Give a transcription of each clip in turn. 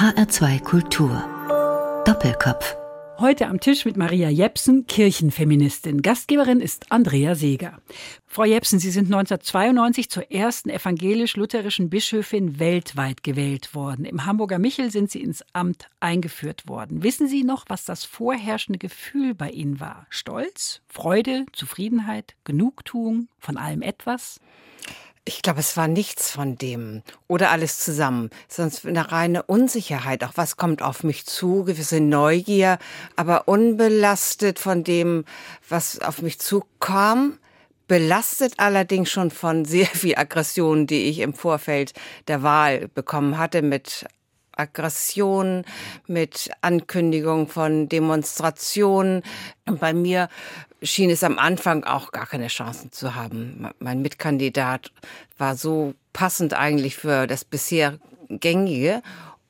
HR2 Kultur. Doppelkopf. Heute am Tisch mit Maria Jepsen, Kirchenfeministin. Gastgeberin ist Andrea Seeger. Frau Jepsen, Sie sind 1992 zur ersten evangelisch-lutherischen Bischöfin weltweit gewählt worden. Im Hamburger Michel sind Sie ins Amt eingeführt worden. Wissen Sie noch, was das vorherrschende Gefühl bei Ihnen war? Stolz, Freude, Zufriedenheit, Genugtuung, von allem etwas? Ich glaube, es war nichts von dem oder alles zusammen, sonst eine reine Unsicherheit. Auch was kommt auf mich zu, gewisse Neugier, aber unbelastet von dem, was auf mich zukam. Belastet allerdings schon von sehr viel Aggression, die ich im Vorfeld der Wahl bekommen hatte mit Aggression, mit Ankündigung von Demonstrationen. Und bei mir schien es am Anfang auch gar keine Chancen zu haben. Mein Mitkandidat war so passend eigentlich für das bisher gängige.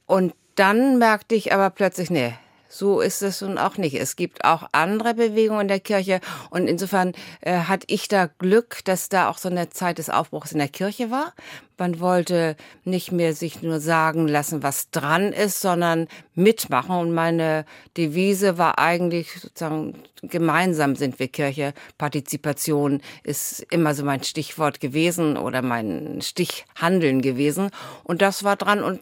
Und dann merkte ich aber plötzlich, nee, so ist es nun auch nicht. Es gibt auch andere Bewegungen in der Kirche und insofern äh, hatte ich da Glück, dass da auch so eine Zeit des Aufbruchs in der Kirche war. Man wollte nicht mehr sich nur sagen lassen, was dran ist, sondern mitmachen. Und meine Devise war eigentlich sozusagen, gemeinsam sind wir Kirche. Partizipation ist immer so mein Stichwort gewesen oder mein Stichhandeln gewesen. Und das war dran. Und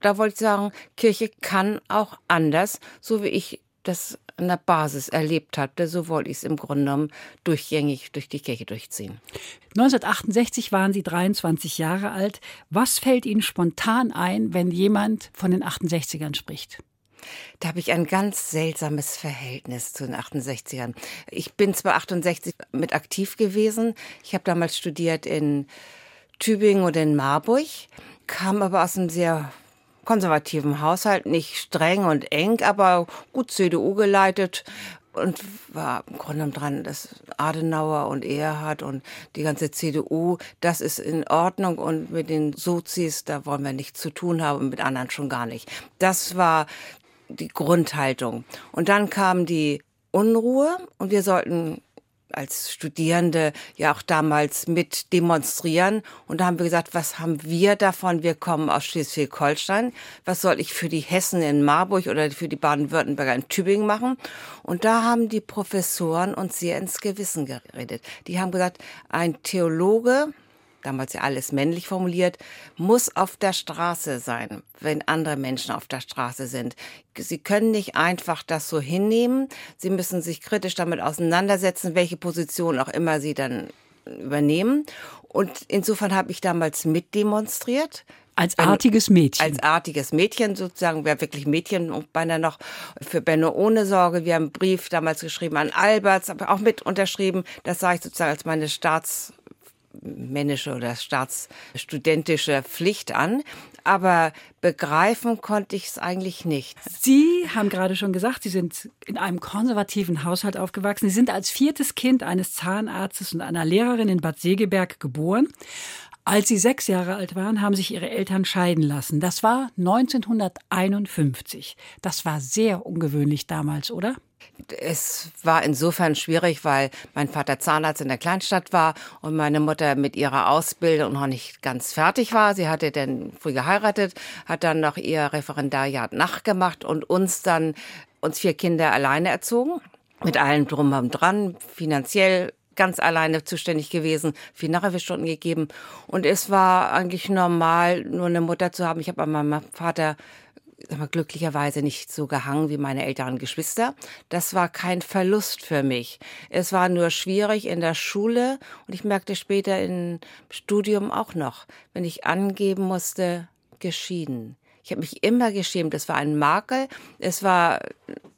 da wollte ich sagen, Kirche kann auch anders, so wie ich das an der Basis erlebt hatte, so wollte ich es im Grunde genommen durchgängig durch die Kirche durchziehen. 1968 waren Sie 23 Jahre alt. Was fällt Ihnen spontan ein, wenn jemand von den 68ern spricht? Da habe ich ein ganz seltsames Verhältnis zu den 68ern. Ich bin zwar 68 mit aktiv gewesen. Ich habe damals studiert in Tübingen und in Marburg, kam aber aus einem sehr konservativen Haushalt, nicht streng und eng, aber gut CDU geleitet und war im Grunde dran, dass Adenauer und Erhard und die ganze CDU, das ist in Ordnung und mit den Sozis, da wollen wir nichts zu tun haben mit anderen schon gar nicht. Das war die Grundhaltung. Und dann kam die Unruhe und wir sollten als Studierende ja auch damals mit demonstrieren. Und da haben wir gesagt, was haben wir davon? Wir kommen aus Schleswig-Holstein. Was soll ich für die Hessen in Marburg oder für die Baden-Württemberger in Tübingen machen? Und da haben die Professoren uns sehr ins Gewissen geredet. Die haben gesagt, ein Theologe, damals ja alles männlich formuliert, muss auf der Straße sein, wenn andere Menschen auf der Straße sind. Sie können nicht einfach das so hinnehmen. Sie müssen sich kritisch damit auseinandersetzen, welche Position auch immer Sie dann übernehmen. Und insofern habe ich damals mitdemonstriert. Als artiges Mädchen. Als artiges Mädchen sozusagen, wer wirklich Mädchen und beinahe noch für Benno ohne Sorge. Wir haben einen Brief damals geschrieben an Alberts, aber auch mit unterschrieben. Das sah ich sozusagen als meine Staats männische oder staatsstudentische Pflicht an. Aber begreifen konnte ich es eigentlich nicht. Sie haben gerade schon gesagt, Sie sind in einem konservativen Haushalt aufgewachsen. Sie sind als viertes Kind eines Zahnarztes und einer Lehrerin in Bad Segeberg geboren. Als Sie sechs Jahre alt waren, haben sich Ihre Eltern scheiden lassen. Das war 1951. Das war sehr ungewöhnlich damals, oder? Es war insofern schwierig, weil mein Vater Zahnarzt in der Kleinstadt war und meine Mutter mit ihrer Ausbildung noch nicht ganz fertig war. Sie hatte dann früh geheiratet, hat dann noch ihr Referendariat nachgemacht und uns dann, uns vier Kinder alleine erzogen. Mit allem drum und dran, finanziell ganz alleine zuständig gewesen, viel Nachhilfestunden gegeben. Und es war eigentlich normal, nur eine Mutter zu haben. Ich habe an meinem Vater glücklicherweise nicht so gehangen wie meine älteren Geschwister. Das war kein Verlust für mich. Es war nur schwierig in der Schule und ich merkte später im Studium auch noch, wenn ich angeben musste, geschieden. Ich habe mich immer geschämt. Es war ein Makel. Es war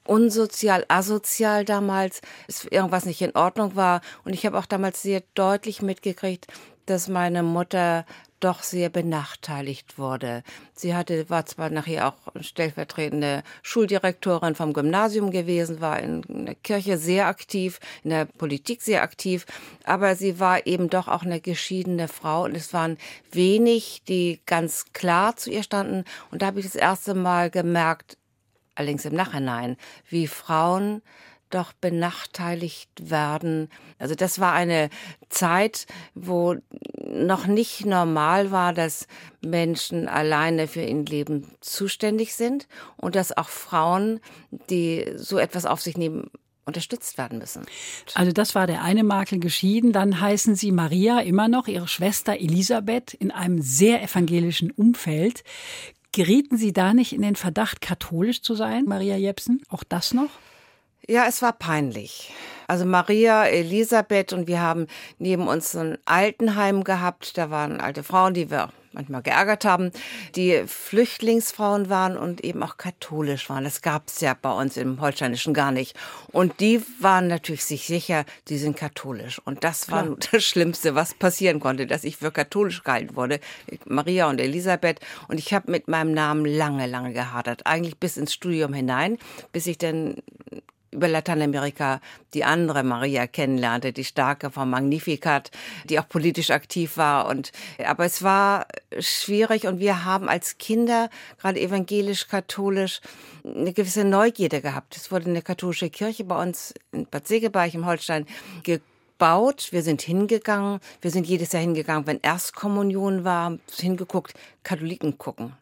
unsozial, asozial damals, dass irgendwas nicht in Ordnung war. Und ich habe auch damals sehr deutlich mitgekriegt, dass meine Mutter doch sehr benachteiligt wurde. Sie hatte, war zwar nachher auch stellvertretende Schuldirektorin vom Gymnasium gewesen, war in der Kirche sehr aktiv, in der Politik sehr aktiv, aber sie war eben doch auch eine geschiedene Frau und es waren wenig, die ganz klar zu ihr standen. Und da habe ich das erste Mal gemerkt, allerdings im Nachhinein, wie Frauen doch benachteiligt werden. Also das war eine Zeit, wo noch nicht normal war, dass Menschen alleine für ihr Leben zuständig sind und dass auch Frauen, die so etwas auf sich nehmen, unterstützt werden müssen. Also das war der eine Makel geschieden. Dann heißen Sie Maria immer noch, Ihre Schwester Elisabeth, in einem sehr evangelischen Umfeld. Gerieten Sie da nicht in den Verdacht, katholisch zu sein, Maria Jepsen? Auch das noch? Ja, es war peinlich. Also Maria, Elisabeth und wir haben neben uns ein Altenheim gehabt. Da waren alte Frauen, die wir manchmal geärgert haben, die Flüchtlingsfrauen waren und eben auch katholisch waren. Das gab es ja bei uns im Holsteinischen gar nicht. Und die waren natürlich sich sicher, die sind katholisch. Und das war Klar. das Schlimmste, was passieren konnte, dass ich für katholisch gehalten wurde. Maria und Elisabeth. Und ich habe mit meinem Namen lange, lange gehadert. Eigentlich bis ins Studium hinein, bis ich dann über Lateinamerika die andere Maria kennenlernte, die starke vom Magnificat, die auch politisch aktiv war. Und aber es war schwierig und wir haben als Kinder, gerade evangelisch-katholisch, eine gewisse Neugierde gehabt. Es wurde eine katholische Kirche bei uns in Bad Segeberg im Holstein gebaut. Wir sind hingegangen. Wir sind jedes Jahr hingegangen, wenn Erstkommunion war, hingeguckt, Katholiken gucken.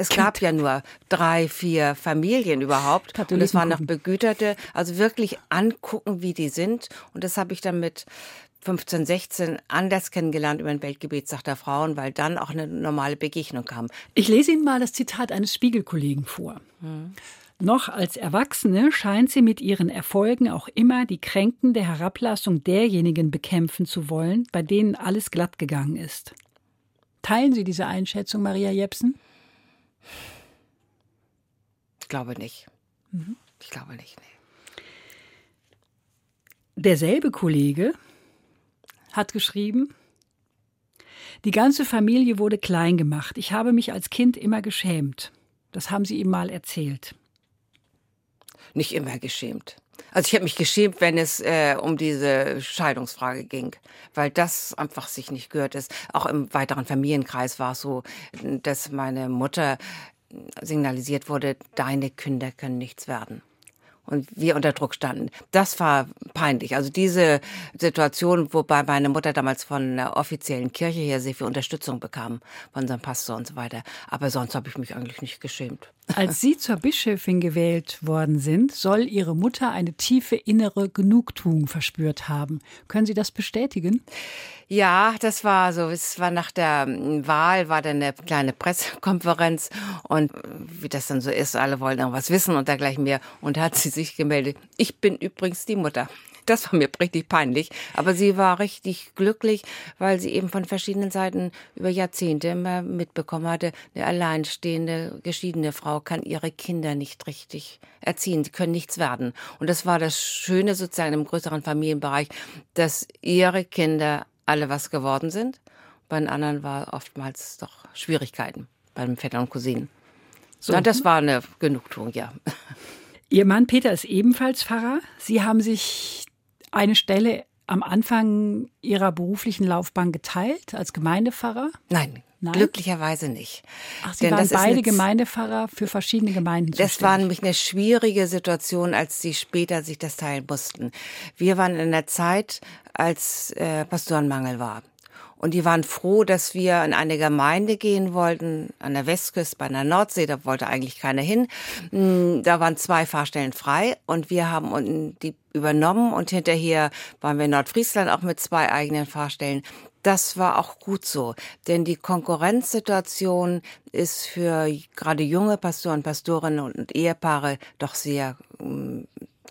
Es gab ja nur drei, vier Familien überhaupt. Katholiken und es waren noch Begüterte. Also wirklich angucken, wie die sind. Und das habe ich dann mit 15, 16 anders kennengelernt über den Weltgebetstag der Frauen, weil dann auch eine normale Begegnung kam. Ich lese Ihnen mal das Zitat eines Spiegelkollegen vor. Hm. Noch als Erwachsene scheint sie mit ihren Erfolgen auch immer die kränkende Herablassung derjenigen bekämpfen zu wollen, bei denen alles glatt gegangen ist. Teilen Sie diese Einschätzung, Maria Jepsen? Ich glaube nicht. Mhm. Ich glaube nicht. Nee. Derselbe Kollege hat geschrieben, die ganze Familie wurde klein gemacht. Ich habe mich als Kind immer geschämt. Das haben Sie ihm mal erzählt. Nicht immer geschämt. Also ich habe mich geschämt, wenn es äh, um diese Scheidungsfrage ging, weil das einfach sich nicht gehört ist. Auch im weiteren Familienkreis war es so, dass meine Mutter signalisiert wurde, deine Kinder können nichts werden und wir unter Druck standen. Das war peinlich. Also diese Situation, wobei meine Mutter damals von der offiziellen Kirche her sehr viel Unterstützung bekam, von unserem Pastor und so weiter. Aber sonst habe ich mich eigentlich nicht geschämt. Als Sie zur Bischöfin gewählt worden sind, soll Ihre Mutter eine tiefe innere Genugtuung verspürt haben. Können Sie das bestätigen? Ja, das war so. Es war nach der Wahl, war dann eine kleine Pressekonferenz und wie das dann so ist, alle wollen irgendwas wissen und dergleichen mehr. Und hat sie sich gemeldet. Ich bin übrigens die Mutter. Das war mir richtig peinlich. Aber sie war richtig glücklich, weil sie eben von verschiedenen Seiten über Jahrzehnte immer mitbekommen hatte, eine alleinstehende, geschiedene Frau kann ihre Kinder nicht richtig erziehen. Sie können nichts werden. Und das war das Schöne sozusagen im größeren Familienbereich, dass ihre Kinder alle was geworden sind. Bei den anderen war oftmals doch Schwierigkeiten, bei den Vätern und Cousinen. So, Na, das war eine Genugtuung, ja. Ihr Mann Peter ist ebenfalls Pfarrer. Sie haben sich eine Stelle am Anfang Ihrer beruflichen Laufbahn geteilt als Gemeindepfarrer? Nein, Nein? Glücklicherweise nicht. Ach, Sie Denn waren beide eine, Gemeindepfarrer für verschiedene Gemeinden. Das war nämlich eine schwierige Situation, als Sie später sich das teilen mussten. Wir waren in der Zeit, als äh, Pastorenmangel war. Und die waren froh, dass wir in eine Gemeinde gehen wollten, an der Westküste, bei der Nordsee, da wollte eigentlich keiner hin. Hm, da waren zwei Fahrstellen frei und wir haben die übernommen und hinterher waren wir in Nordfriesland auch mit zwei eigenen Fahrstellen. Das war auch gut so, denn die Konkurrenzsituation ist für gerade junge Pastoren, Pastorinnen und Ehepaare doch sehr hm,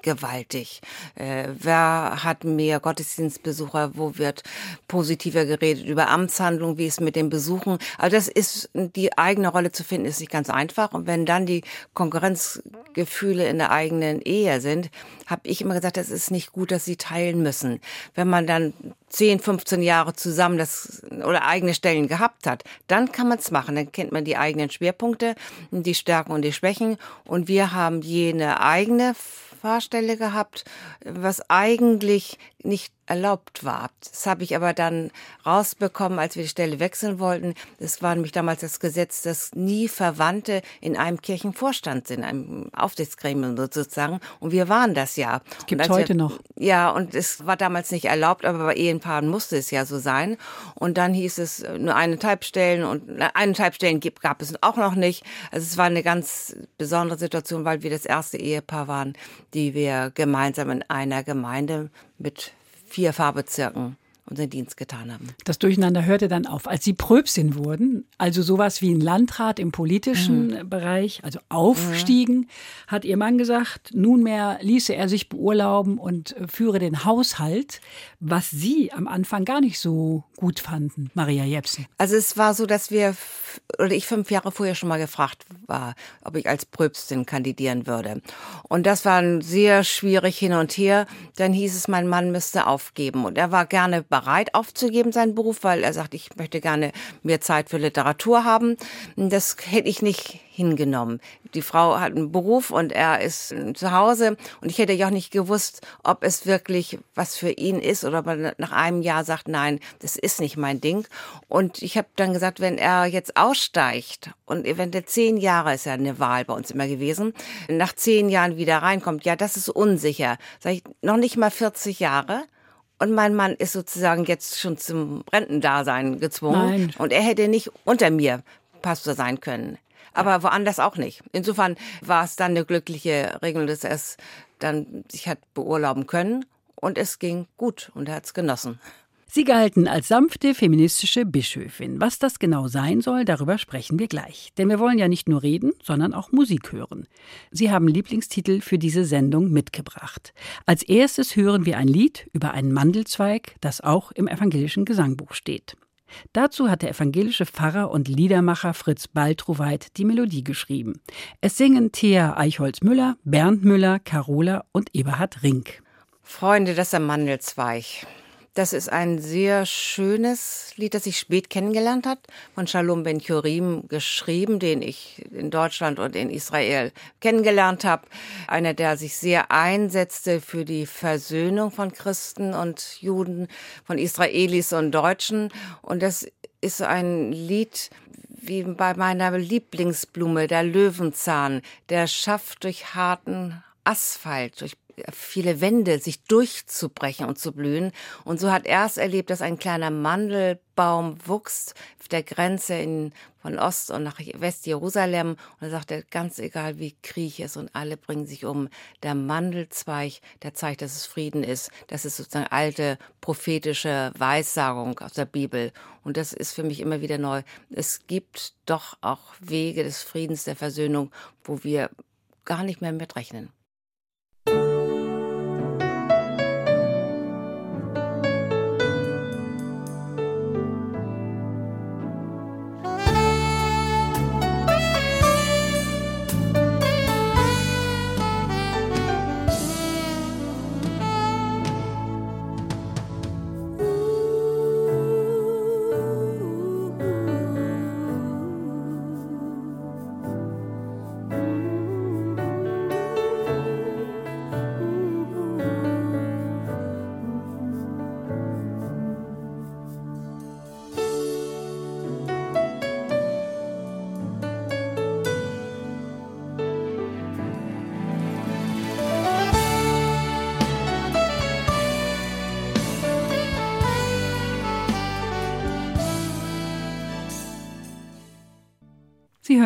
gewaltig. Äh, wer hat mehr Gottesdienstbesucher? Wo wird positiver geredet über Amtshandlung? Wie ist mit den Besuchen? Also das ist die eigene Rolle zu finden, ist nicht ganz einfach. Und wenn dann die Konkurrenzgefühle in der eigenen Ehe sind, habe ich immer gesagt, das ist nicht gut, dass sie teilen müssen. Wenn man dann 10, 15 Jahre zusammen das oder eigene Stellen gehabt hat, dann kann man es machen. Dann kennt man die eigenen Schwerpunkte, die Stärken und die Schwächen. Und wir haben jene eigene Fahrstelle gehabt, was eigentlich nicht erlaubt war. Das habe ich aber dann rausbekommen, als wir die Stelle wechseln wollten. Es war nämlich damals das Gesetz, dass nie Verwandte in einem Kirchenvorstand sind, einem Aufsichtsgremium sozusagen. Und wir waren das ja. Gibt es heute wir, noch. Ja, und es war damals nicht erlaubt, aber bei Ehepaaren musste es ja so sein. Und dann hieß es nur eineinhalb Stellen und eineinhalb Stellen gab es auch noch nicht. Also es war eine ganz besondere Situation, weil wir das erste Ehepaar waren, die wir gemeinsam in einer Gemeinde mit vier Fahrbezirken unseren Dienst getan haben. Das Durcheinander hörte dann auf, als Sie Pröbstin wurden, also sowas wie ein Landrat im politischen mhm. Bereich, also aufstiegen, mhm. hat Ihr Mann gesagt, nunmehr ließe er sich beurlauben und führe den Haushalt, was Sie am Anfang gar nicht so gut fanden, Maria Jepsen. Also es war so, dass wir oder ich fünf Jahre vorher schon mal gefragt war, ob ich als Pröbstin kandidieren würde. Und das war sehr schwierig hin und her. Dann hieß es, mein Mann müsste aufgeben. Und er war gerne bereit aufzugeben, seinen Beruf, weil er sagt, ich möchte gerne mehr Zeit für Literatur haben. Das hätte ich nicht hingenommen. Die Frau hat einen Beruf und er ist zu Hause und ich hätte ja auch nicht gewusst, ob es wirklich was für ihn ist oder ob er nach einem Jahr sagt, nein, das ist nicht mein Ding. Und ich habe dann gesagt, wenn er jetzt aussteigt und eventuell zehn Jahre ist ja eine Wahl bei uns immer gewesen, nach zehn Jahren wieder reinkommt, ja, das ist unsicher. Sag ich, noch nicht mal 40 Jahre. Und mein Mann ist sozusagen jetzt schon zum Rentendasein gezwungen. Nein. Und er hätte nicht unter mir Pastor sein können. Aber woanders auch nicht. Insofern war es dann eine glückliche Regelung, dass er es dann sich hat beurlauben können. Und es ging gut und er hat es genossen. Sie galten als sanfte feministische Bischöfin. Was das genau sein soll, darüber sprechen wir gleich. Denn wir wollen ja nicht nur reden, sondern auch Musik hören. Sie haben Lieblingstitel für diese Sendung mitgebracht. Als erstes hören wir ein Lied über einen Mandelzweig, das auch im evangelischen Gesangbuch steht. Dazu hat der evangelische Pfarrer und Liedermacher Fritz Baltroweit die Melodie geschrieben. Es singen Thea Eichholz-Müller, Bernd Müller, Carola und Eberhard Rink. Freunde, das ist der Mandelzweig. Das ist ein sehr schönes Lied, das ich spät kennengelernt hat, von Shalom Ben Chorim geschrieben, den ich in Deutschland und in Israel kennengelernt habe. Einer, der sich sehr einsetzte für die Versöhnung von Christen und Juden, von Israelis und Deutschen. Und das ist ein Lied, wie bei meiner Lieblingsblume, der Löwenzahn, der schafft durch harten Asphalt, durch viele Wände sich durchzubrechen und zu blühen. Und so hat er es erlebt, dass ein kleiner Mandelbaum wuchs auf der Grenze in, von Ost- und nach West-Jerusalem. Und er sagte, ganz egal wie Krieg ist und alle bringen sich um, der Mandelzweig, der zeigt, dass es Frieden ist. Das ist sozusagen alte prophetische Weissagung aus der Bibel. Und das ist für mich immer wieder neu. Es gibt doch auch Wege des Friedens, der Versöhnung, wo wir gar nicht mehr mitrechnen.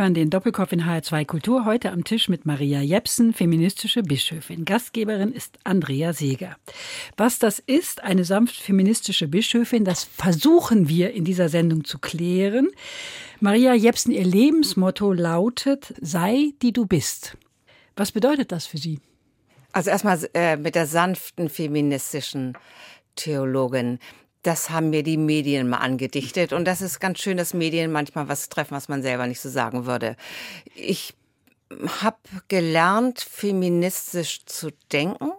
Hören den Doppelkopf in HR2 Kultur heute am Tisch mit Maria Jepsen, feministische Bischöfin. Gastgeberin ist Andrea Seeger. Was das ist, eine sanft feministische Bischöfin, das versuchen wir in dieser Sendung zu klären. Maria Jepsen, ihr Lebensmotto lautet, sei die du bist. Was bedeutet das für Sie? Also erstmal äh, mit der sanften feministischen Theologin das haben mir die Medien mal angedichtet. Und das ist ganz schön, dass Medien manchmal was treffen, was man selber nicht so sagen würde. Ich habe gelernt, feministisch zu denken,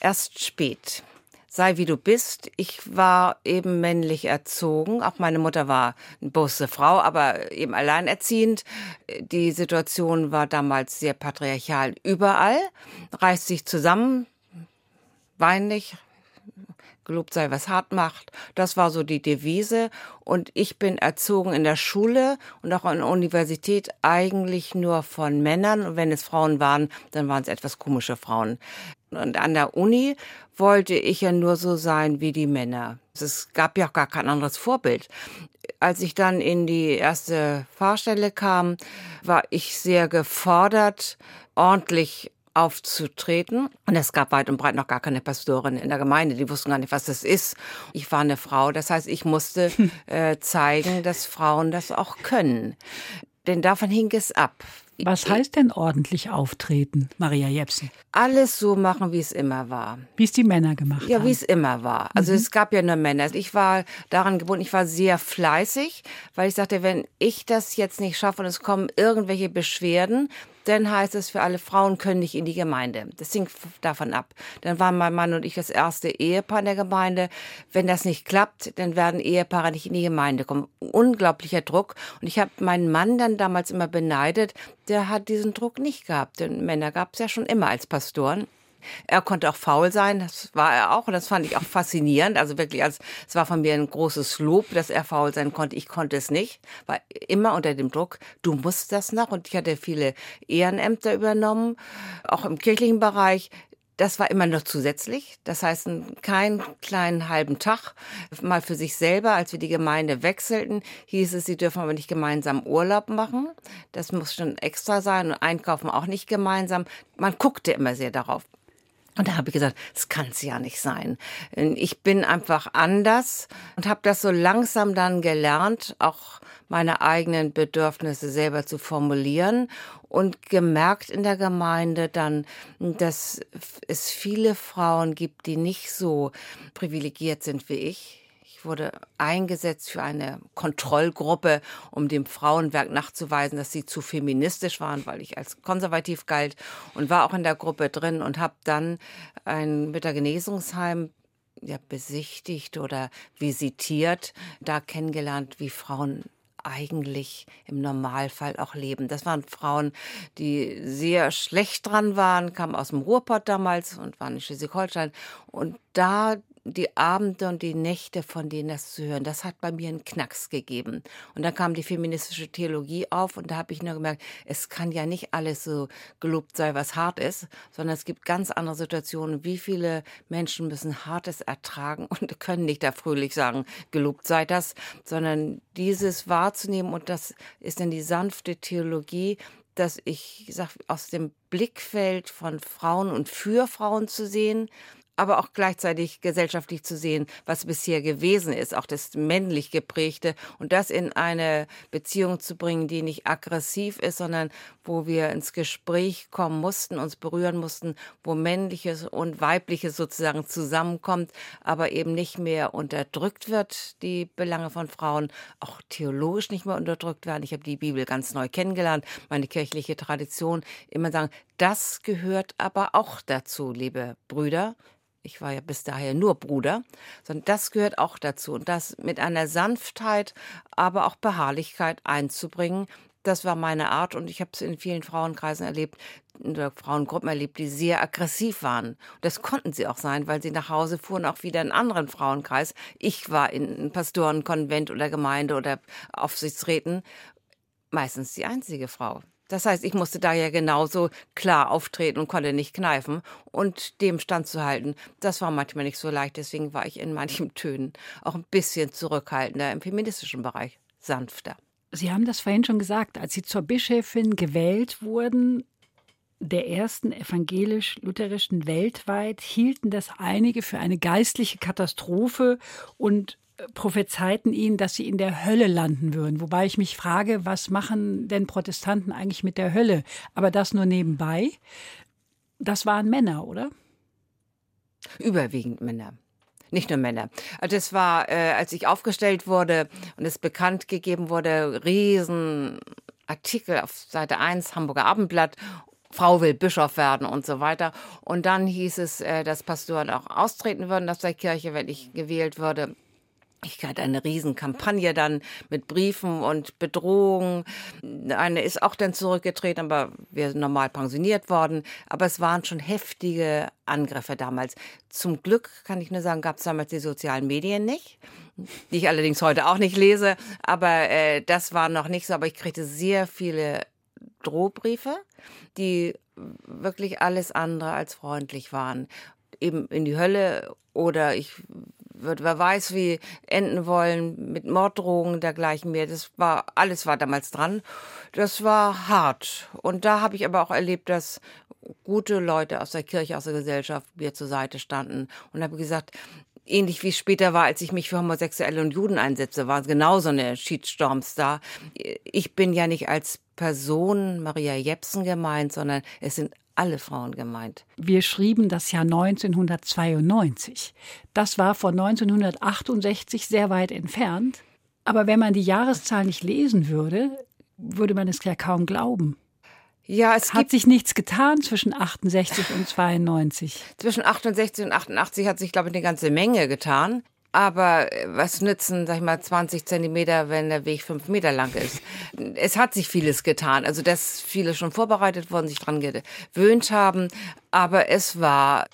erst spät. Sei wie du bist. Ich war eben männlich erzogen. Auch meine Mutter war eine große Frau, aber eben alleinerziehend. Die Situation war damals sehr patriarchal überall. Reißt sich zusammen, wein nicht, gelobt sei, was hart macht. Das war so die Devise. Und ich bin erzogen in der Schule und auch an der Universität eigentlich nur von Männern. Und wenn es Frauen waren, dann waren es etwas komische Frauen. Und an der Uni wollte ich ja nur so sein wie die Männer. Es gab ja auch gar kein anderes Vorbild. Als ich dann in die erste Fahrstelle kam, war ich sehr gefordert, ordentlich aufzutreten. Und es gab weit und breit noch gar keine Pastorin in der Gemeinde. Die wussten gar nicht, was das ist. Ich war eine Frau. Das heißt, ich musste äh, zeigen, dass Frauen das auch können. Denn davon hing es ab. Was heißt denn ordentlich auftreten, Maria Jepsen? Alles so machen, wie es immer war. Wie es die Männer gemacht ja, haben. Ja, wie es immer war. Also mhm. es gab ja nur Männer. Ich war daran gebunden, ich war sehr fleißig, weil ich sagte, wenn ich das jetzt nicht schaffe und es kommen irgendwelche Beschwerden, dann heißt es für alle Frauen können nicht in die Gemeinde. Das hing davon ab. Dann waren mein Mann und ich das erste Ehepaar in der Gemeinde. Wenn das nicht klappt, dann werden Ehepaare nicht in die Gemeinde kommen. Unglaublicher Druck. Und ich habe meinen Mann dann damals immer beneidet. Der hat diesen Druck nicht gehabt. Denn Männer gab es ja schon immer als Pastoren. Er konnte auch faul sein, das war er auch und das fand ich auch faszinierend. Also wirklich, als es war von mir ein großes Lob, dass er faul sein konnte. Ich konnte es nicht, war immer unter dem Druck. Du musst das noch und ich hatte viele Ehrenämter übernommen, auch im kirchlichen Bereich. Das war immer noch zusätzlich. Das heißt, keinen kleinen halben Tag mal für sich selber. Als wir die Gemeinde wechselten, hieß es, sie dürfen aber nicht gemeinsam Urlaub machen. Das muss schon extra sein und einkaufen auch nicht gemeinsam. Man guckte immer sehr darauf. Und da habe ich gesagt, das kann es ja nicht sein. Ich bin einfach anders und habe das so langsam dann gelernt, auch meine eigenen Bedürfnisse selber zu formulieren und gemerkt in der Gemeinde dann, dass es viele Frauen gibt, die nicht so privilegiert sind wie ich wurde eingesetzt für eine Kontrollgruppe, um dem Frauenwerk nachzuweisen, dass sie zu feministisch waren, weil ich als konservativ galt und war auch in der Gruppe drin und habe dann ein Müttergenesungsheim ja, besichtigt oder visitiert, da kennengelernt, wie Frauen eigentlich im Normalfall auch leben. Das waren Frauen, die sehr schlecht dran waren, kamen aus dem Ruhrpott damals und waren in Schleswig-Holstein. Und da die Abende und die Nächte, von denen das zu hören, das hat bei mir einen Knacks gegeben. Und dann kam die feministische Theologie auf und da habe ich nur gemerkt, es kann ja nicht alles so gelobt sein, was hart ist, sondern es gibt ganz andere Situationen. Wie viele Menschen müssen Hartes ertragen und können nicht da fröhlich sagen, gelobt sei das, sondern dieses wahrzunehmen und das ist dann die sanfte Theologie, dass ich sag, aus dem Blickfeld von Frauen und für Frauen zu sehen aber auch gleichzeitig gesellschaftlich zu sehen, was bisher gewesen ist, auch das männlich geprägte. Und das in eine Beziehung zu bringen, die nicht aggressiv ist, sondern wo wir ins Gespräch kommen mussten, uns berühren mussten, wo männliches und weibliches sozusagen zusammenkommt, aber eben nicht mehr unterdrückt wird, die Belange von Frauen, auch theologisch nicht mehr unterdrückt werden. Ich habe die Bibel ganz neu kennengelernt, meine kirchliche Tradition, immer sagen, das gehört aber auch dazu, liebe Brüder, ich war ja bis daher nur Bruder, sondern das gehört auch dazu. Und das mit einer Sanftheit, aber auch Beharrlichkeit einzubringen, das war meine Art und ich habe es in vielen Frauenkreisen erlebt, oder Frauengruppen erlebt, die sehr aggressiv waren. Und das konnten sie auch sein, weil sie nach Hause fuhren, auch wieder in anderen Frauenkreis. Ich war in einem Pastorenkonvent oder Gemeinde oder Aufsichtsräten meistens die einzige Frau. Das heißt, ich musste da ja genauso klar auftreten und konnte nicht kneifen und dem standzuhalten. Das war manchmal nicht so leicht, deswegen war ich in manchen Tönen auch ein bisschen zurückhaltender im feministischen Bereich, sanfter. Sie haben das vorhin schon gesagt, als Sie zur Bischöfin gewählt wurden, der ersten evangelisch-lutherischen weltweit, hielten das einige für eine geistliche Katastrophe und prophezeiten ihnen, dass sie in der Hölle landen würden. Wobei ich mich frage, was machen denn Protestanten eigentlich mit der Hölle? Aber das nur nebenbei. Das waren Männer, oder? Überwiegend Männer. Nicht nur Männer. Also das war, äh, als ich aufgestellt wurde und es bekannt gegeben wurde, Riesenartikel auf Seite 1, Hamburger Abendblatt Frau will Bischof werden und so weiter. Und dann hieß es, äh, dass Pastoren auch austreten würden aus der Kirche, wenn ich gewählt würde. Ich hatte eine Riesenkampagne dann mit Briefen und Bedrohungen. Eine ist auch dann zurückgetreten, aber wir sind normal pensioniert worden. Aber es waren schon heftige Angriffe damals. Zum Glück, kann ich nur sagen, gab es damals die sozialen Medien nicht, die ich allerdings heute auch nicht lese. Aber äh, das war noch nicht so. Aber ich kriegte sehr viele Drohbriefe, die wirklich alles andere als freundlich waren. Eben in die Hölle oder ich wird, wer weiß, wie enden wollen mit Morddrohungen dergleichen mehr. Das war, alles war damals dran. Das war hart. Und da habe ich aber auch erlebt, dass gute Leute aus der Kirche, aus der Gesellschaft mir zur Seite standen und habe gesagt, ähnlich wie es später war, als ich mich für Homosexuelle und Juden einsetze, war es genauso eine Shitstorms da. Ich bin ja nicht als Person Maria Jepsen gemeint, sondern es sind alle Frauen gemeint. Wir schrieben das Jahr 1992. Das war von 1968 sehr weit entfernt. Aber wenn man die Jahreszahl nicht lesen würde, würde man es ja kaum glauben. Ja, es hat sich nichts getan zwischen 68 und 92. Zwischen 68 und 88 hat sich, glaube ich, eine ganze Menge getan. Aber äh, was nützen, sag ich mal, 20 Zentimeter, wenn der Weg fünf Meter lang ist? Es hat sich vieles getan. Also, dass viele schon vorbereitet wurden, sich dran gewöhnt haben. Aber es war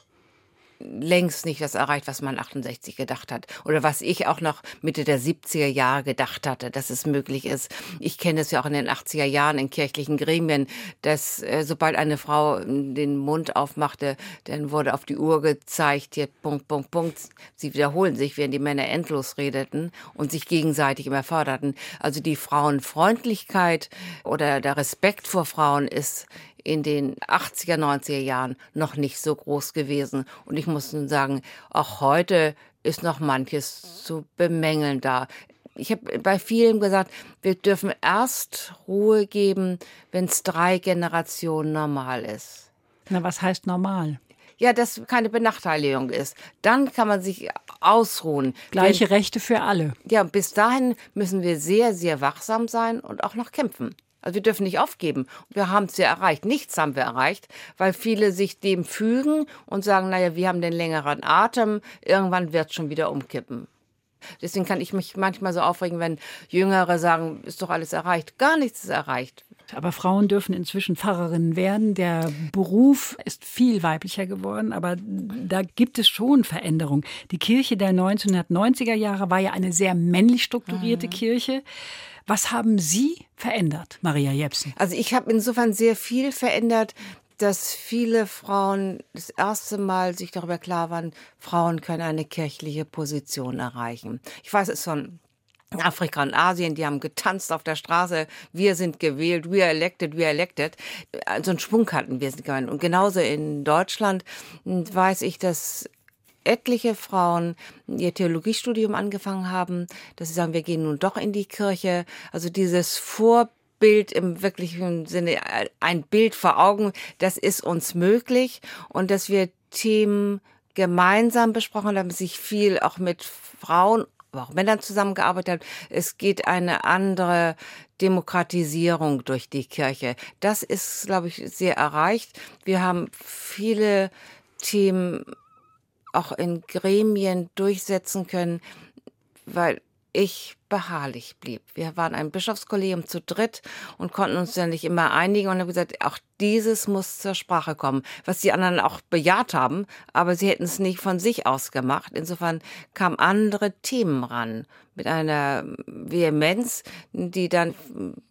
längst nicht das erreicht, was man 68 gedacht hat. Oder was ich auch noch Mitte der 70er Jahre gedacht hatte, dass es möglich ist. Ich kenne es ja auch in den 80er Jahren in kirchlichen Gremien, dass äh, sobald eine Frau den Mund aufmachte, dann wurde auf die Uhr gezeigt, hier Punkt, Punkt, Punkt. Sie wiederholen sich, während die Männer endlos redeten und sich gegenseitig immer förderten. Also die Frauenfreundlichkeit oder der Respekt vor Frauen ist in den 80er, 90er Jahren noch nicht so groß gewesen. Und ich muss nun sagen, auch heute ist noch manches zu bemängeln da. Ich habe bei vielen gesagt, wir dürfen erst Ruhe geben, wenn es drei Generationen normal ist. Na, was heißt normal? Ja, dass keine Benachteiligung ist. Dann kann man sich ausruhen. Gleiche wenn, Rechte für alle. Ja, bis dahin müssen wir sehr, sehr wachsam sein und auch noch kämpfen. Also wir dürfen nicht aufgeben. Wir haben es ja erreicht. Nichts haben wir erreicht, weil viele sich dem fügen und sagen, naja, wir haben den längeren Atem, irgendwann wird es schon wieder umkippen. Deswegen kann ich mich manchmal so aufregen, wenn Jüngere sagen, ist doch alles erreicht. Gar nichts ist erreicht. Aber Frauen dürfen inzwischen Pfarrerinnen werden. Der Beruf ist viel weiblicher geworden, aber da gibt es schon Veränderungen. Die Kirche der 1990er Jahre war ja eine sehr männlich strukturierte mhm. Kirche. Was haben Sie verändert, Maria Jepsen? Also ich habe insofern sehr viel verändert, dass viele Frauen das erste Mal sich darüber klar waren, Frauen können eine kirchliche Position erreichen. Ich weiß es von Afrika und Asien, die haben getanzt auf der Straße, wir sind gewählt, we are elected, we are elected. So also einen Schwung hatten wir. Und genauso in Deutschland weiß ich, dass etliche Frauen ihr Theologiestudium angefangen haben, dass sie sagen, wir gehen nun doch in die Kirche. Also dieses Vorbild im wirklichen Sinne, ein Bild vor Augen, das ist uns möglich und dass wir Themen gemeinsam besprochen haben, sich viel auch mit Frauen aber auch Männern zusammengearbeitet hat. Es geht eine andere Demokratisierung durch die Kirche. Das ist, glaube ich, sehr erreicht. Wir haben viele Themen auch in Gremien durchsetzen können, weil ich beharrlich blieb. Wir waren ein Bischofskollegium zu dritt und konnten uns ja nicht immer einigen und haben gesagt, auch dieses muss zur Sprache kommen, was die anderen auch bejaht haben, aber sie hätten es nicht von sich aus gemacht. Insofern kamen andere Themen ran mit einer Vehemenz, die dann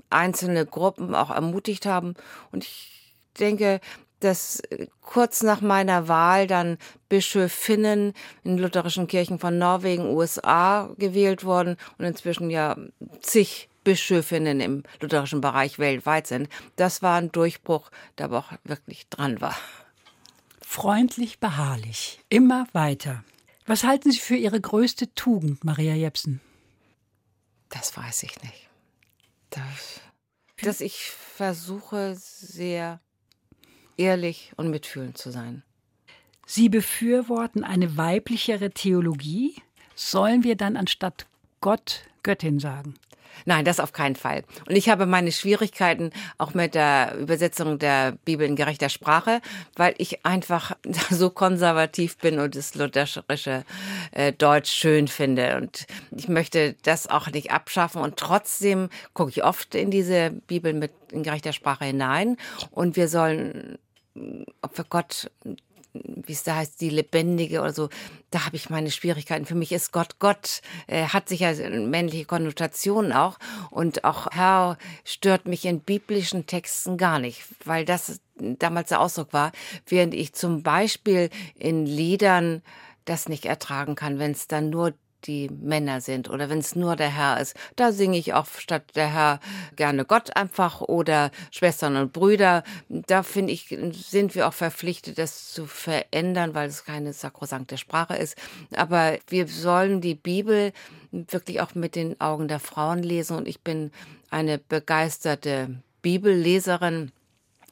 einzelne Gruppen auch ermutigt haben und ich denke, dass äh, kurz nach meiner Wahl dann Bischöfinnen in lutherischen Kirchen von Norwegen, USA gewählt wurden und inzwischen ja zig Bischöfinnen im lutherischen Bereich weltweit sind. Das war ein Durchbruch, der aber auch wirklich dran war. Freundlich, beharrlich, immer weiter. Was halten Sie für Ihre größte Tugend, Maria Jepsen? Das weiß ich nicht. Das, dass ich versuche, sehr ehrlich und mitfühlend zu sein. Sie befürworten eine weiblichere Theologie. Sollen wir dann anstatt Gott Göttin sagen? Nein, das auf keinen Fall. Und ich habe meine Schwierigkeiten auch mit der Übersetzung der Bibel in gerechter Sprache, weil ich einfach so konservativ bin und das lutherische äh, Deutsch schön finde. Und ich möchte das auch nicht abschaffen. Und trotzdem gucke ich oft in diese Bibel mit in gerechter Sprache hinein. Und wir sollen ob wir Gott wie es da heißt, die Lebendige oder so, da habe ich meine Schwierigkeiten. Für mich ist Gott Gott, äh, hat sicher männliche Konnotationen auch. Und auch Herr stört mich in biblischen Texten gar nicht, weil das damals der Ausdruck war, während ich zum Beispiel in Liedern das nicht ertragen kann, wenn es dann nur die Männer sind oder wenn es nur der Herr ist. Da singe ich auch statt der Herr gerne Gott einfach oder Schwestern und Brüder. Da finde ich, sind wir auch verpflichtet, das zu verändern, weil es keine sakrosankte Sprache ist. Aber wir sollen die Bibel wirklich auch mit den Augen der Frauen lesen und ich bin eine begeisterte Bibelleserin.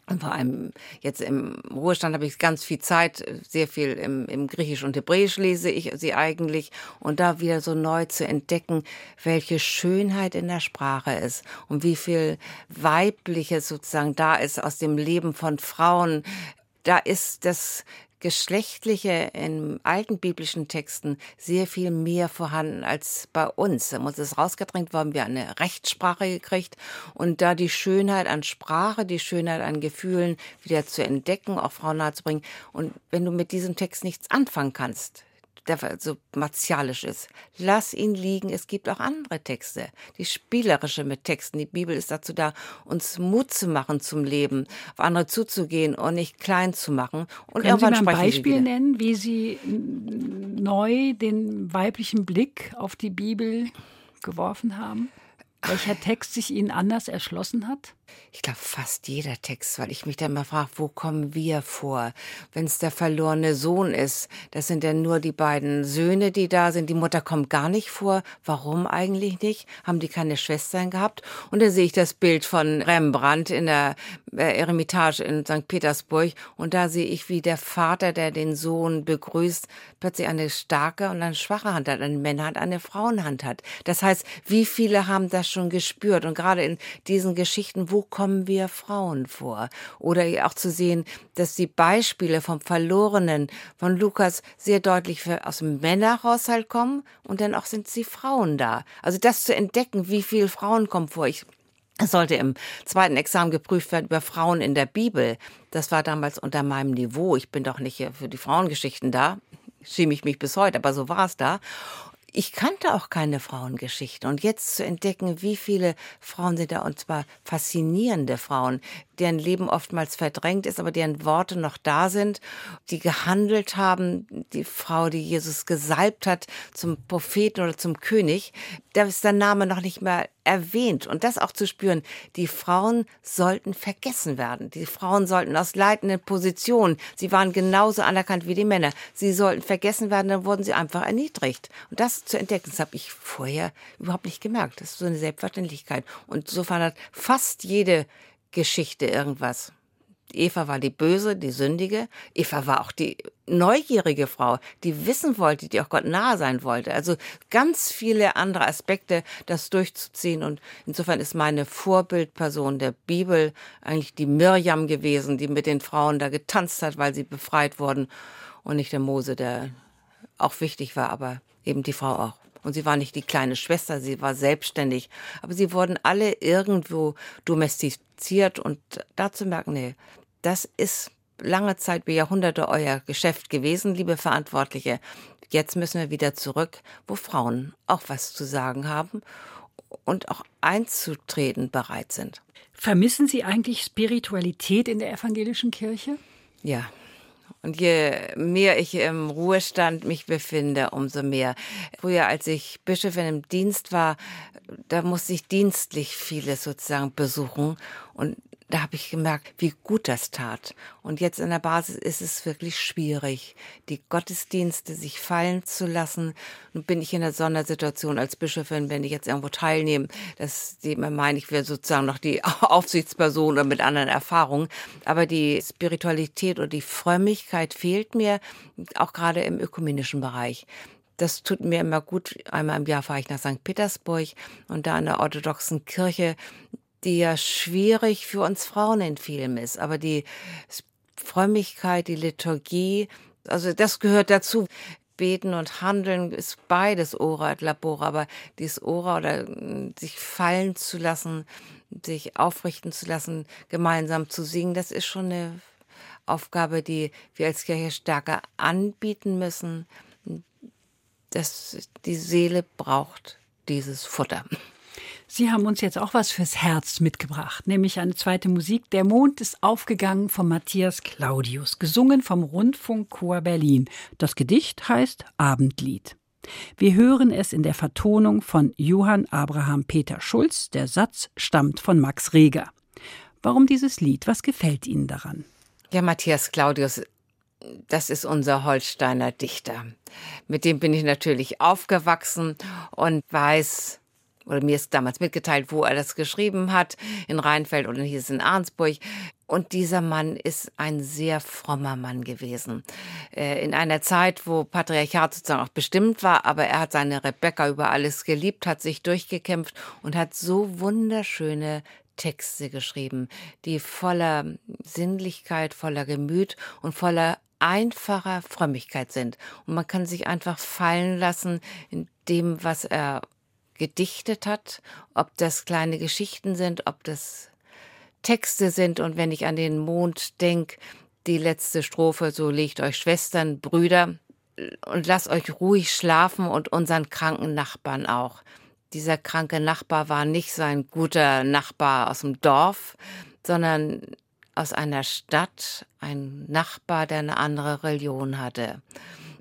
Und vor allem jetzt im Ruhestand habe ich ganz viel Zeit, sehr viel im, im Griechisch und Hebräisch lese ich sie eigentlich. Und da wieder so neu zu entdecken, welche Schönheit in der Sprache ist und wie viel Weibliches sozusagen da ist aus dem Leben von Frauen. Da ist das Geschlechtliche in alten biblischen Texten sehr viel mehr vorhanden als bei uns. Da muss es rausgedrängt worden, wir haben eine Rechtssprache gekriegt und da die Schönheit an Sprache, die Schönheit an Gefühlen wieder zu entdecken, auch Frauen nahezubringen. Und wenn du mit diesem Text nichts anfangen kannst, der so martialisch ist. Lass ihn liegen. Es gibt auch andere Texte, die spielerische mit Texten. Die Bibel ist dazu da, uns Mut zu machen zum Leben, auf andere zuzugehen und nicht klein zu machen. Und Können Sie mal ein Beispiel nennen, wie Sie neu den weiblichen Blick auf die Bibel geworfen haben? Welcher Text sich Ihnen anders erschlossen hat? Ich glaube, fast jeder Text, weil ich mich dann mal frage, wo kommen wir vor? Wenn es der verlorene Sohn ist, das sind ja nur die beiden Söhne, die da sind. Die Mutter kommt gar nicht vor. Warum eigentlich nicht? Haben die keine Schwestern gehabt? Und dann sehe ich das Bild von Rembrandt in der äh, Eremitage in St. Petersburg. Und da sehe ich, wie der Vater, der den Sohn begrüßt, plötzlich eine starke und eine schwache Hand hat, eine Männerhand, eine Frauenhand hat. Das heißt, wie viele haben das schon gespürt? Und gerade in diesen Geschichten, wo kommen wir Frauen vor? Oder auch zu sehen, dass die Beispiele vom Verlorenen von Lukas sehr deutlich aus dem Männerhaushalt kommen und dann auch sind sie Frauen da. Also das zu entdecken, wie viele Frauen kommen vor. Ich es sollte im zweiten Examen geprüft werden über Frauen in der Bibel. Das war damals unter meinem Niveau. Ich bin doch nicht für die Frauengeschichten da. Schäme ich mich bis heute, aber so war es da. Ich kannte auch keine Frauengeschichte. Und jetzt zu entdecken, wie viele Frauen sind da, und zwar faszinierende Frauen, deren Leben oftmals verdrängt ist, aber deren Worte noch da sind, die gehandelt haben, die Frau, die Jesus gesalbt hat zum Propheten oder zum König, da ist der Name noch nicht mehr erwähnt. Und das auch zu spüren, die Frauen sollten vergessen werden. Die Frauen sollten aus leitenden Positionen, sie waren genauso anerkannt wie die Männer, sie sollten vergessen werden, dann wurden sie einfach erniedrigt. Und das zu entdecken, das habe ich vorher überhaupt nicht gemerkt. Das ist so eine Selbstverständlichkeit. Und insofern hat fast jede Geschichte irgendwas. Eva war die Böse, die Sündige. Eva war auch die neugierige Frau, die wissen wollte, die auch Gott nahe sein wollte. Also ganz viele andere Aspekte, das durchzuziehen. Und insofern ist meine Vorbildperson der Bibel eigentlich die Mirjam gewesen, die mit den Frauen da getanzt hat, weil sie befreit wurden. Und nicht der Mose, der auch wichtig war, aber eben die Frau auch. Und sie war nicht die kleine Schwester, sie war selbstständig. Aber sie wurden alle irgendwo domestiziert und dazu merken, nee, das ist lange Zeit wie Jahrhunderte euer Geschäft gewesen, liebe Verantwortliche. Jetzt müssen wir wieder zurück, wo Frauen auch was zu sagen haben und auch einzutreten bereit sind. Vermissen Sie eigentlich Spiritualität in der evangelischen Kirche? Ja, und je mehr ich im Ruhestand mich befinde, umso mehr. Früher, als ich Bischöfin im Dienst war, da musste ich dienstlich vieles sozusagen besuchen. Und da habe ich gemerkt, wie gut das tat. Und jetzt in der Basis ist es wirklich schwierig, die Gottesdienste sich fallen zu lassen. Nun bin ich in der Sondersituation als Bischofin, wenn ich jetzt irgendwo teilnehme, dass die immer meinen, ich wäre sozusagen noch die Aufsichtsperson oder mit anderen Erfahrungen. Aber die Spiritualität oder die Frömmigkeit fehlt mir, auch gerade im ökumenischen Bereich Das tut mir immer gut. Einmal im Jahr fahre ich nach St. Petersburg und da in der orthodoxen Kirche, die ja schwierig für uns Frauen in vielem ist, aber die Frömmigkeit, die Liturgie, also das gehört dazu. Beten und Handeln ist beides Ora et Labora, aber dieses Ora oder hm, sich fallen zu lassen, sich aufrichten zu lassen, gemeinsam zu singen, das ist schon eine Aufgabe, die wir als Kirche stärker anbieten müssen. dass die Seele braucht dieses Futter. Sie haben uns jetzt auch was fürs Herz mitgebracht, nämlich eine zweite Musik. Der Mond ist aufgegangen von Matthias Claudius, gesungen vom Rundfunkchor Berlin. Das Gedicht heißt Abendlied. Wir hören es in der Vertonung von Johann Abraham Peter Schulz. Der Satz stammt von Max Reger. Warum dieses Lied? Was gefällt Ihnen daran? Ja, Matthias Claudius, das ist unser Holsteiner Dichter. Mit dem bin ich natürlich aufgewachsen und weiß, oder mir ist damals mitgeteilt, wo er das geschrieben hat, in Rheinfeld oder hier ist in Arnsburg. Und dieser Mann ist ein sehr frommer Mann gewesen. Äh, in einer Zeit, wo Patriarchat sozusagen auch bestimmt war, aber er hat seine Rebecca über alles geliebt, hat sich durchgekämpft und hat so wunderschöne Texte geschrieben, die voller Sinnlichkeit, voller Gemüt und voller einfacher Frömmigkeit sind. Und man kann sich einfach fallen lassen in dem, was er gedichtet hat, ob das kleine Geschichten sind, ob das Texte sind. Und wenn ich an den Mond denke, die letzte Strophe, so legt euch Schwestern, Brüder und lasst euch ruhig schlafen und unseren kranken Nachbarn auch. Dieser kranke Nachbar war nicht sein guter Nachbar aus dem Dorf, sondern aus einer Stadt, ein Nachbar, der eine andere Religion hatte.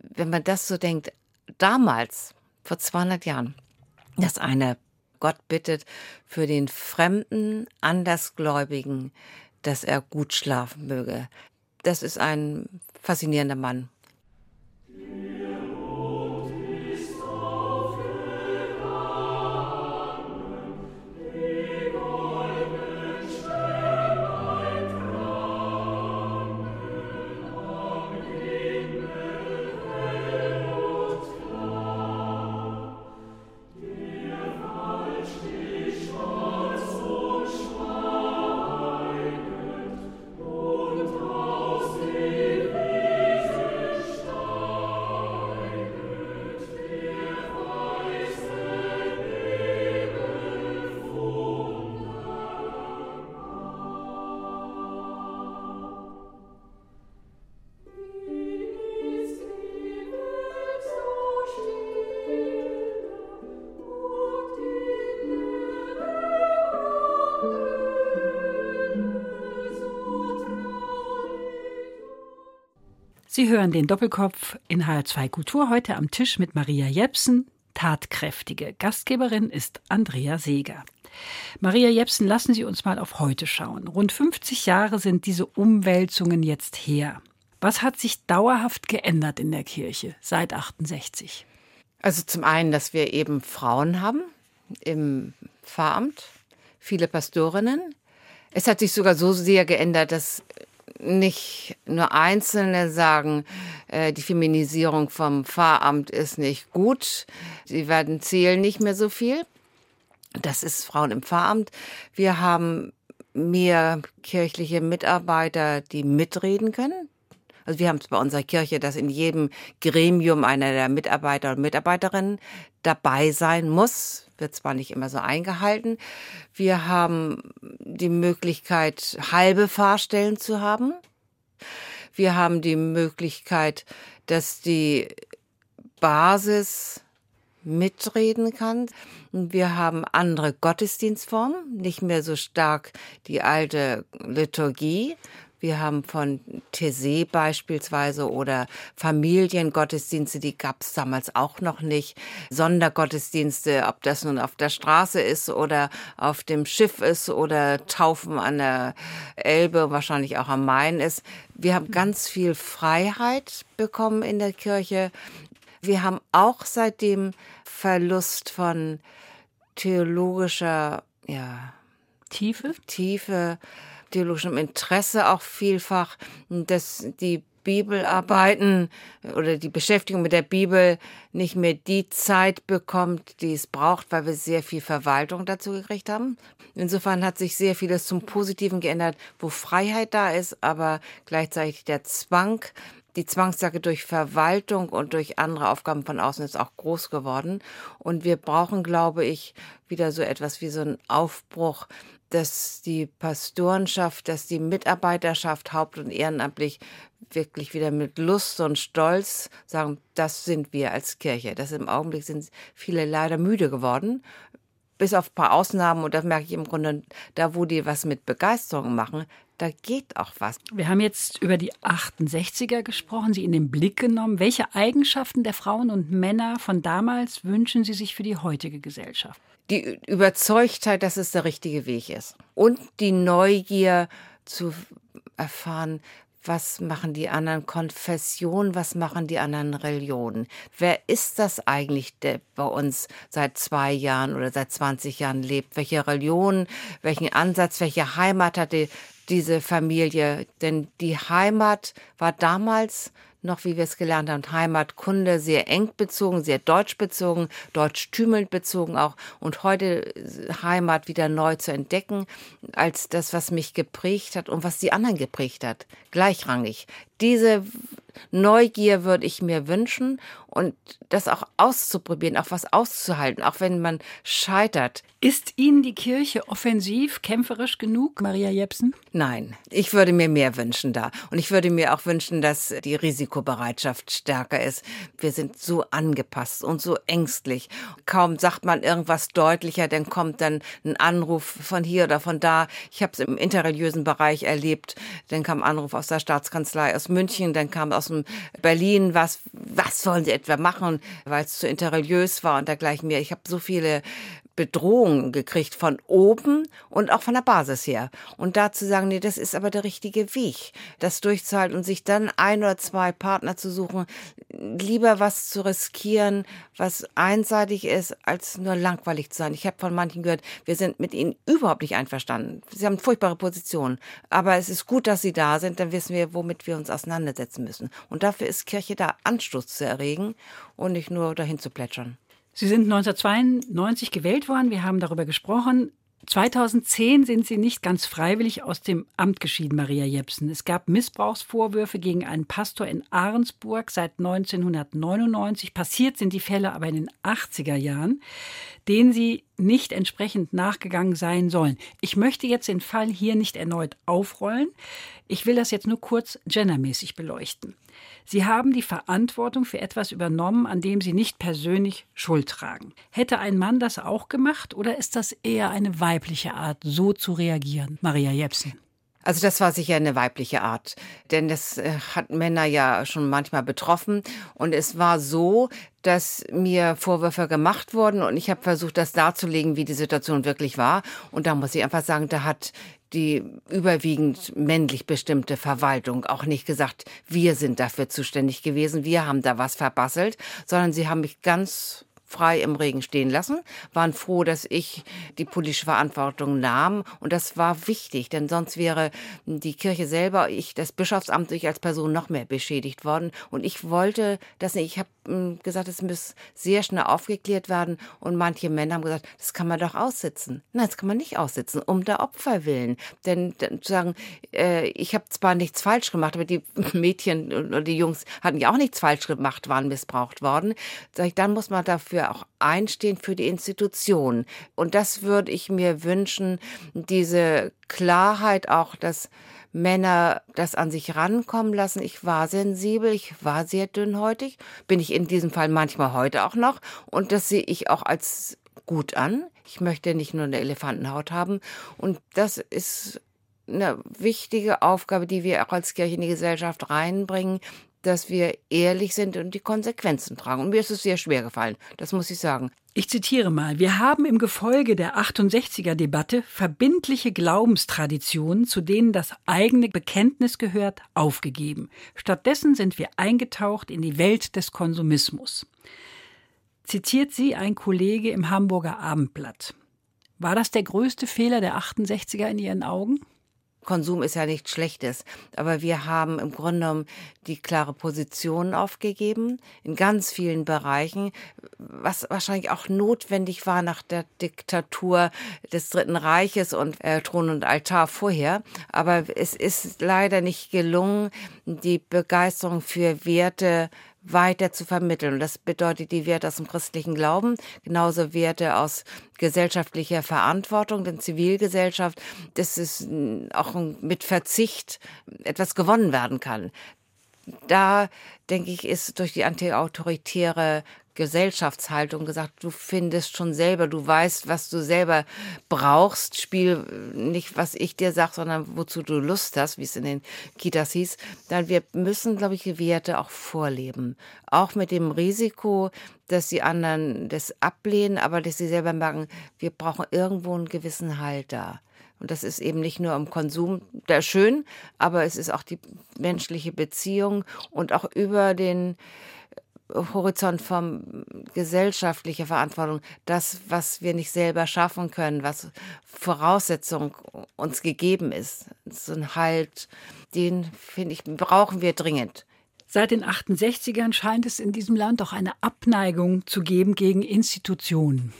Wenn man das so denkt, damals, vor 200 Jahren, dass einer Gott bittet für den fremden, Andersgläubigen, dass er gut schlafen möge. Das ist ein faszinierender Mann. Sie hören den Doppelkopf in HR2 Kultur heute am Tisch mit Maria Jepsen. Tatkräftige Gastgeberin ist Andrea Seeger. Maria Jepsen, lassen Sie uns mal auf heute schauen. Rund 50 Jahre sind diese Umwälzungen jetzt her. Was hat sich dauerhaft geändert in der Kirche seit 68? Also zum einen, dass wir eben Frauen haben im Pfarramt, viele Pastorinnen. Es hat sich sogar so sehr geändert, dass nicht nur Einzelne sagen, äh, die Feminisierung vom Pfarramt ist nicht gut, sie werden zählen nicht mehr so viel. Das ist Frauen im Pfarramt. Wir haben mehr kirchliche Mitarbeiter, die mitreden können. Also wir haben es bei unserer Kirche, dass in jedem Gremium einer der Mitarbeiter und Mitarbeiterinnen dabei sein muss. Wird zwar nicht immer so eingehalten. Wir haben die Möglichkeit, halbe Fahrstellen zu haben. Wir haben die Möglichkeit, dass die Basis mitreden kann. Wir haben andere Gottesdienstformen, nicht mehr so stark die alte Liturgie, wir haben von Tese beispielsweise oder Familiengottesdienste, die gab es damals auch noch nicht. Sondergottesdienste, ob das nun auf der Straße ist oder auf dem Schiff ist oder Taufen an der Elbe, wahrscheinlich auch am Main ist. Wir haben ganz viel Freiheit bekommen in der Kirche. Wir haben auch seitdem Verlust von theologischer, ja, Tiefe? Tiefe theologischem Interesse auch vielfach, dass die Bibelarbeiten oder die Beschäftigung mit der Bibel nicht mehr die Zeit bekommt, die es braucht, weil wir sehr viel Verwaltung dazu gekriegt haben. Insofern hat sich sehr vieles zum Positiven geändert, wo Freiheit da ist, aber gleichzeitig der Zwang, die Zwangssacke durch Verwaltung und durch andere Aufgaben von außen ist auch groß geworden. Und wir brauchen, glaube ich, wieder so etwas wie so einen Aufbruch, dass die Pastorenschaft, dass die Mitarbeiterschaft haupt- und ehrenamtlich wirklich wieder mit Lust und Stolz sagen, das sind wir als Kirche. Das im Augenblick sind viele leider müde geworden. Bis auf ein paar Ausnahmen, und das merke ich im Grunde, da wo die was mit Begeisterung machen, da geht auch was. Wir haben jetzt über die 68er gesprochen, sie in den Blick genommen. Welche Eigenschaften der Frauen und Männer von damals wünschen Sie sich für die heutige Gesellschaft? Die Überzeugtheit, dass es der richtige Weg ist. Und die Neugier zu erfahren, was machen die anderen Konfessionen, was machen die anderen Religionen? Wer ist das eigentlich, der bei uns seit zwei Jahren oder seit 20 Jahren lebt? Welche Religion, welchen Ansatz, welche Heimat hatte diese Familie? Denn die Heimat war damals noch, wie wir es gelernt haben, Heimatkunde sehr eng bezogen, sehr deutsch bezogen, deutschtümelnd bezogen auch und heute Heimat wieder neu zu entdecken als das, was mich geprägt hat und was die anderen geprägt hat, gleichrangig. Diese Neugier würde ich mir wünschen und das auch auszuprobieren, auch was auszuhalten, auch wenn man scheitert. Ist Ihnen die Kirche offensiv, kämpferisch genug, Maria Jepsen? Nein, ich würde mir mehr wünschen da. Und ich würde mir auch wünschen, dass die Risikobereitschaft stärker ist. Wir sind so angepasst und so ängstlich. Kaum sagt man irgendwas deutlicher, dann kommt dann ein Anruf von hier oder von da. Ich habe es im interreligiösen Bereich erlebt. Dann kam ein Anruf aus der Staatskanzlei aus München, dann kam aus dem Berlin, was, was wollen Sie etwa machen, weil es zu interreligiös war und dergleichen mehr. Ich habe so viele Bedrohungen gekriegt von oben und auch von der Basis her. Und da zu sagen, nee, das ist aber der richtige Weg, das durchzuhalten und sich dann ein oder zwei Partner zu suchen, lieber was zu riskieren, was einseitig ist, als nur langweilig zu sein. Ich habe von manchen gehört, wir sind mit ihnen überhaupt nicht einverstanden. Sie haben furchtbare Positionen. Aber es ist gut, dass sie da sind, dann wissen wir, womit wir uns auseinandersetzen müssen. Und dafür ist Kirche da, Anstoß zu erregen und nicht nur dahin zu plätschern. Sie sind 1992 gewählt worden. Wir haben darüber gesprochen. 2010 sind Sie nicht ganz freiwillig aus dem Amt geschieden, Maria Jepsen. Es gab Missbrauchsvorwürfe gegen einen Pastor in Ahrensburg seit 1999. Passiert sind die Fälle aber in den 80er Jahren, denen Sie nicht entsprechend nachgegangen sein sollen. Ich möchte jetzt den Fall hier nicht erneut aufrollen. Ich will das jetzt nur kurz gendermäßig beleuchten. Sie haben die Verantwortung für etwas übernommen, an dem Sie nicht persönlich Schuld tragen. Hätte ein Mann das auch gemacht oder ist das eher eine weibliche Art, so zu reagieren? Maria Jepsen. Also das war sicher eine weibliche Art, denn das äh, hat Männer ja schon manchmal betroffen. Und es war so, dass mir Vorwürfe gemacht wurden und ich habe versucht, das darzulegen, wie die Situation wirklich war. Und da muss ich einfach sagen, da hat die überwiegend männlich bestimmte Verwaltung auch nicht gesagt, wir sind dafür zuständig gewesen, wir haben da was verbasselt, sondern sie haben mich ganz frei im Regen stehen lassen, waren froh, dass ich die politische Verantwortung nahm. Und das war wichtig, denn sonst wäre die Kirche selber, ich, das Bischofsamt, ich als Person noch mehr beschädigt worden. Und ich wollte das nicht. Ich habe hm, gesagt, es muss sehr schnell aufgeklärt werden. Und manche Männer haben gesagt, das kann man doch aussitzen. Nein, das kann man nicht aussitzen, um der Opfer willen. Denn zu sagen, äh, ich habe zwar nichts falsch gemacht, aber die Mädchen oder die Jungs hatten ja auch nichts falsch gemacht, waren missbraucht worden. Dann muss man dafür auch einstehen für die Institution. Und das würde ich mir wünschen, diese Klarheit auch, dass Männer das an sich rankommen lassen. Ich war sensibel, ich war sehr dünnhäutig, bin ich in diesem Fall manchmal heute auch noch. Und das sehe ich auch als gut an. Ich möchte nicht nur eine Elefantenhaut haben. Und das ist eine wichtige Aufgabe, die wir auch als Kirche in die Gesellschaft reinbringen, dass wir ehrlich sind und die Konsequenzen tragen. Und mir ist es sehr schwer gefallen, das muss ich sagen. Ich zitiere mal, wir haben im Gefolge der 68er Debatte verbindliche Glaubenstraditionen, zu denen das eigene Bekenntnis gehört, aufgegeben. Stattdessen sind wir eingetaucht in die Welt des Konsumismus. Zitiert sie ein Kollege im Hamburger Abendblatt. War das der größte Fehler der 68er in Ihren Augen? Konsum ist ja nichts Schlechtes, aber wir haben im Grunde genommen die klare Position aufgegeben in ganz vielen Bereichen, was wahrscheinlich auch notwendig war nach der Diktatur des Dritten Reiches und äh, Thron und Altar vorher. Aber es ist leider nicht gelungen, die Begeisterung für Werte weiter zu vermitteln. Und das bedeutet die Werte aus dem christlichen Glauben, genauso Werte aus gesellschaftlicher Verantwortung, denn Zivilgesellschaft, das ist auch mit Verzicht etwas gewonnen werden kann. Da, denke ich, ist durch die antiautoritäre Gesellschaftshaltung gesagt, du findest schon selber, du weißt, was du selber brauchst. Spiel nicht, was ich dir sag, sondern wozu du Lust hast, wie es in den Kitas hieß. Dann wir müssen, glaube ich, die Werte auch vorleben. Auch mit dem Risiko, dass die anderen das ablehnen, aber dass sie selber merken, wir brauchen irgendwo einen gewissen Halt da. Und das ist eben nicht nur im Konsum, der schön, aber es ist auch die menschliche Beziehung und auch über den Horizont von gesellschaftlicher Verantwortung, das, was wir nicht selber schaffen können, was Voraussetzung uns gegeben ist. So ein Halt, den finde ich, brauchen wir dringend. Seit den 68ern scheint es in diesem Land auch eine Abneigung zu geben gegen Institutionen.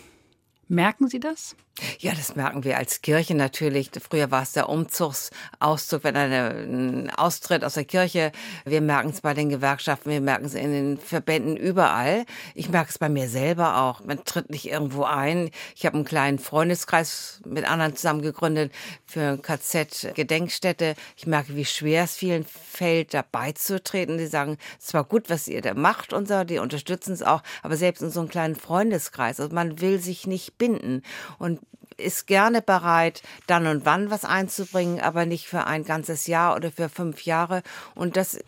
Merken Sie das? Ja, das merken wir als Kirche natürlich. Früher war es der Umzugsauszug, wenn ein austritt aus der Kirche. Wir merken es bei den Gewerkschaften, wir merken es in den Verbänden überall. Ich merke es bei mir selber auch. Man tritt nicht irgendwo ein. Ich habe einen kleinen Freundeskreis mit anderen zusammen gegründet für KZ-Gedenkstätte. Ich merke, wie schwer es vielen fällt, dabei zu treten. Die sagen, es war gut, was ihr da macht und so, die unterstützen es auch, aber selbst in so einem kleinen Freundeskreis. Also man will sich nicht binden. Und ist gerne bereit, dann und wann was einzubringen, aber nicht für ein ganzes Jahr oder für fünf Jahre. Und das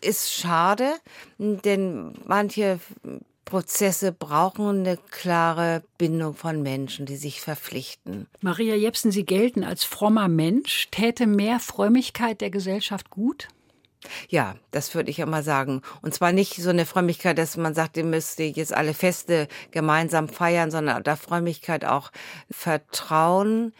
ist schade, denn manche Prozesse brauchen eine klare Bindung von Menschen, die sich verpflichten. Maria Jepsen, Sie gelten als frommer Mensch. Täte mehr Frömmigkeit der Gesellschaft gut? Ja, das würde ich immer sagen. Und zwar nicht so eine Frömmigkeit, dass man sagt, ihr müsst jetzt alle Feste gemeinsam feiern, sondern da Frömmigkeit auch Vertrauen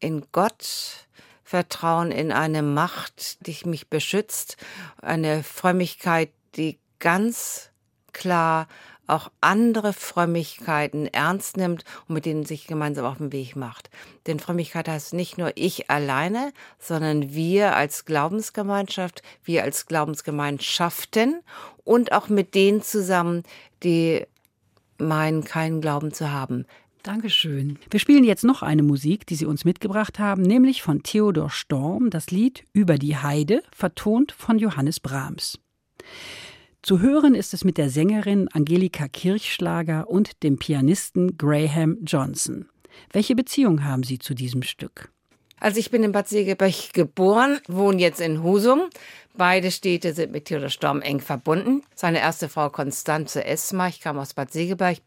in Gott, Vertrauen in eine Macht, die mich beschützt, eine Frömmigkeit, die ganz klar auch andere Frömmigkeiten ernst nimmt und mit denen sich gemeinsam auf den Weg macht. Denn Frömmigkeit heißt nicht nur ich alleine, sondern wir als Glaubensgemeinschaft, wir als Glaubensgemeinschaften und auch mit denen zusammen, die meinen, keinen Glauben zu haben. Dankeschön. Wir spielen jetzt noch eine Musik, die Sie uns mitgebracht haben, nämlich von Theodor Storm, das Lied Über die Heide, vertont von Johannes Brahms. Zu hören ist es mit der Sängerin Angelika Kirchschlager und dem Pianisten Graham Johnson. Welche Beziehung haben Sie zu diesem Stück? Also ich bin in Bad Segeberg geboren, wohne jetzt in Husum. Beide Städte sind mit Theodor Storm eng verbunden. Seine erste Frau Konstanze Esma, ich kam aus Bad Segeberg.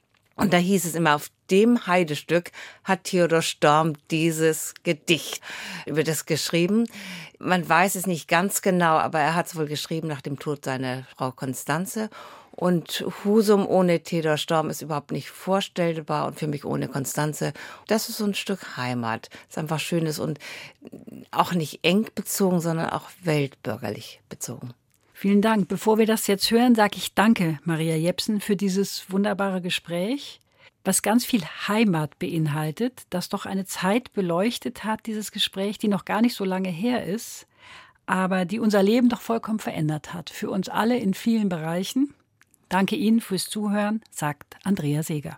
Und da hieß es immer, auf dem Heidestück hat Theodor Storm dieses Gedicht über das geschrieben. Man weiß es nicht ganz genau, aber er hat es wohl geschrieben nach dem Tod seiner Frau Konstanze. Und Husum ohne Theodor Storm ist überhaupt nicht vorstellbar und für mich ohne Konstanze. Das ist so ein Stück Heimat. Ist einfach schönes und auch nicht eng bezogen, sondern auch weltbürgerlich bezogen. Vielen Dank. Bevor wir das jetzt hören, sage ich Danke, Maria Jepsen, für dieses wunderbare Gespräch, was ganz viel Heimat beinhaltet, das doch eine Zeit beleuchtet hat, dieses Gespräch, die noch gar nicht so lange her ist, aber die unser Leben doch vollkommen verändert hat, für uns alle in vielen Bereichen. Danke Ihnen fürs Zuhören, sagt Andrea Seeger.